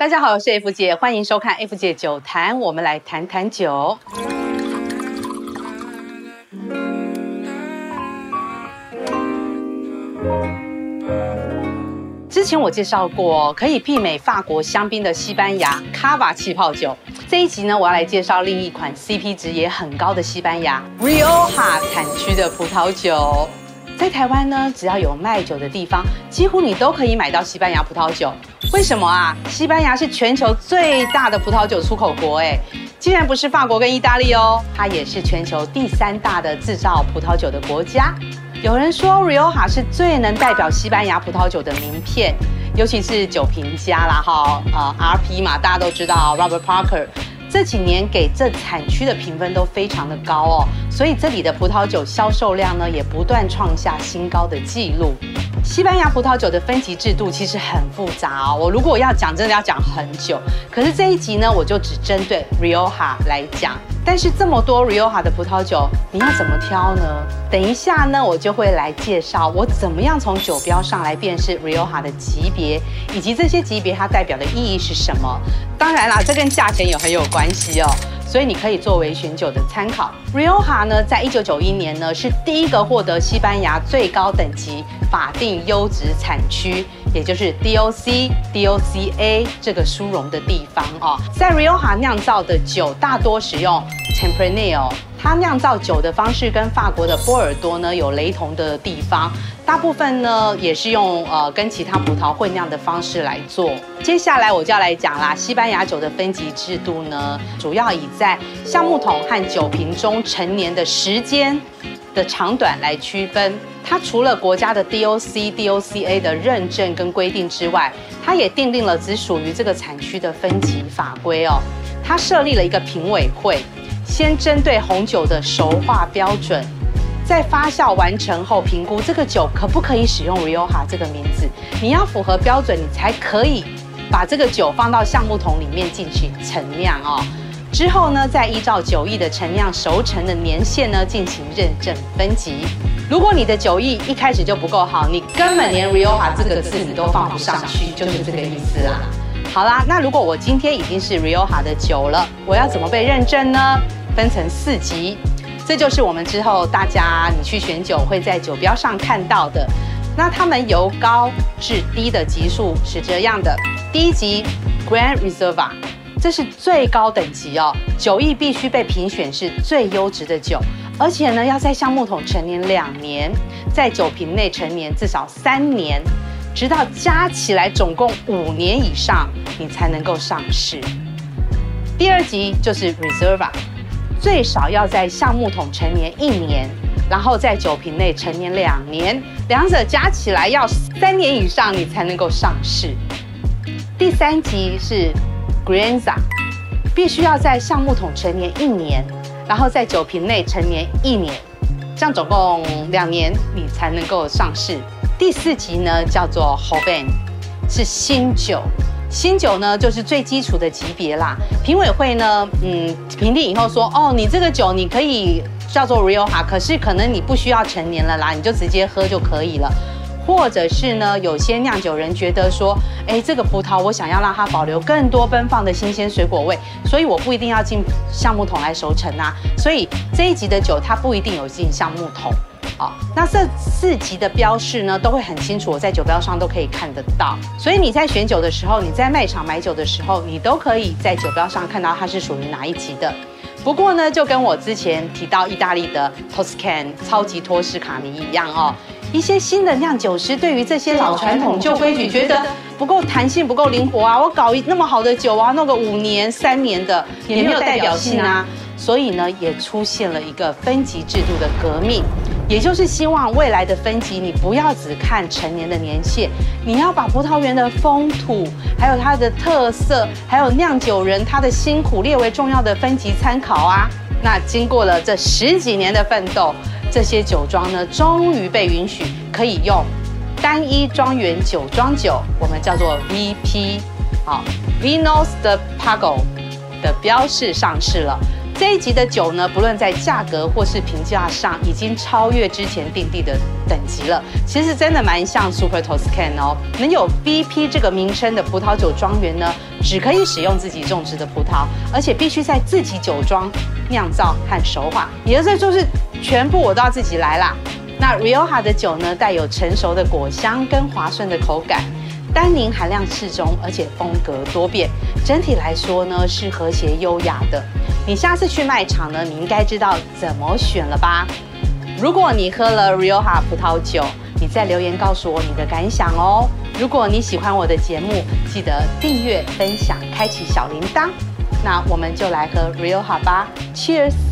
大家好，我是 F 姐，欢迎收看 F 姐酒谈，我们来谈谈酒。之前我介绍过可以媲美法国香槟的西班牙卡瓦气泡酒，这一集呢，我要来介绍另一款 CP 值也很高的西班牙 Rioja 产区的葡萄酒。在台湾呢，只要有卖酒的地方，几乎你都可以买到西班牙葡萄酒。为什么啊？西班牙是全球最大的葡萄酒出口国，哎，竟然不是法国跟意大利哦，它也是全球第三大的制造葡萄酒的国家。有人说，Rioja 是最能代表西班牙葡萄酒的名片，尤其是酒评家啦，哈，呃，RP 嘛，大家都知道，Robert Parker。这几年给这产区的评分都非常的高哦，所以这里的葡萄酒销售量呢也不断创下新高的纪录。西班牙葡萄酒的分级制度其实很复杂哦，我如果要讲，真的要讲很久。可是这一集呢，我就只针对 Rioja 来讲。但是这么多 Rioja 的葡萄酒，你要怎么挑呢？等一下呢，我就会来介绍我怎么样从酒标上来辨识 Rioja 的级别，以及这些级别它代表的意义是什么。当然啦，这跟价钱也很有关系哦。所以你可以作为选酒的参考。Rioja 呢，在一九九一年呢，是第一个获得西班牙最高等级法定优质产区，也就是 DOC、DOCA 这个殊荣的地方哦。在 Rioja 酿造的酒大多使用 Tempranillo。它酿造酒的方式跟法国的波尔多呢有雷同的地方，大部分呢也是用呃跟其他葡萄混酿的方式来做。接下来我就要来讲啦，西班牙酒的分级制度呢，主要以在橡木桶和酒瓶中陈年的时间的长短来区分。它除了国家的 DOC、DOCA 的认证跟规定之外，它也订定了只属于这个产区的分级法规哦。它设立了一个评委会。先针对红酒的熟化标准，在发酵完成后评估这个酒可不可以使用 Rioja 这个名字。你要符合标准，你才可以把这个酒放到橡木桶里面进行陈酿哦。之后呢，再依照酒液的陈酿熟成的年限呢进行认证分级。如果你的酒液一开始就不够好，你根本连 Rioja 这个字你都放不上去，就是这个意思啦。好啦，那如果我今天已经是 Rioja 的酒了，我要怎么被认证呢？分成四级，这就是我们之后大家你去选酒会在酒标上看到的。那他们由高至低的级数是这样的：第一级 Grand Reserva，这是最高等级哦，酒液必须被评选是最优质的酒，而且呢要在橡木桶陈年两年，在酒瓶内陈年至少三年，直到加起来总共五年以上，你才能够上市。第二级就是 Reserva。最少要在橡木桶陈年一年，然后在酒瓶内陈年两年，两者加起来要三年以上，你才能够上市。第三级是 Crianza，必须要在橡木桶陈年一年，然后在酒瓶内陈年一年，这样总共两年，你才能够上市。第四级呢叫做 Joven，是新酒。新酒呢，就是最基础的级别啦。评委会呢，嗯，评定以后说，哦，你这个酒你可以叫做 Rioja，可是可能你不需要陈年了啦，你就直接喝就可以了。或者是呢，有些酿酒人觉得说，哎，这个葡萄我想要让它保留更多奔放的新鲜水果味，所以我不一定要进橡木桶来熟成啊。所以这一级的酒它不一定有进橡木桶。好，那这四级的标示呢，都会很清楚，我在酒标上都可以看得到。所以你在选酒的时候，你在卖场买酒的时候，你都可以在酒标上看到它是属于哪一级的。不过呢，就跟我之前提到意大利的 Toscan 超级托斯卡尼一样哦，一些新的酿酒师对于这些老传统旧规矩觉得不够弹性、不够灵活啊，我搞一那么好的酒啊，弄个五年、三年的也没有代表性啊。所以呢，也出现了一个分级制度的革命。也就是希望未来的分级，你不要只看成年的年限，你要把葡萄园的风土，还有它的特色，还有酿酒人他的辛苦列为重要的分级参考啊。那经过了这十几年的奋斗，这些酒庄呢，终于被允许可以用单一庄园酒庄酒，我们叫做 VP，好，Vinos de Pago 的标示上市了。这一级的酒呢，不论在价格或是评价上，已经超越之前定地的等级了。其实真的蛮像 Super Toscan 哦。能有 VP 这个名称的葡萄酒庄园呢，只可以使用自己种植的葡萄，而且必须在自己酒庄酿造和熟化，也就是说是全部我都要自己来啦。那 Rioja 的酒呢，带有成熟的果香跟滑顺的口感。单宁含量适中，而且风格多变，整体来说呢是和谐优雅的。你下次去卖场呢，你应该知道怎么选了吧？如果你喝了 Rioja 葡萄酒，你再留言告诉我你的感想哦。如果你喜欢我的节目，记得订阅、分享、开启小铃铛。那我们就来喝 Rioja 吧，Cheers！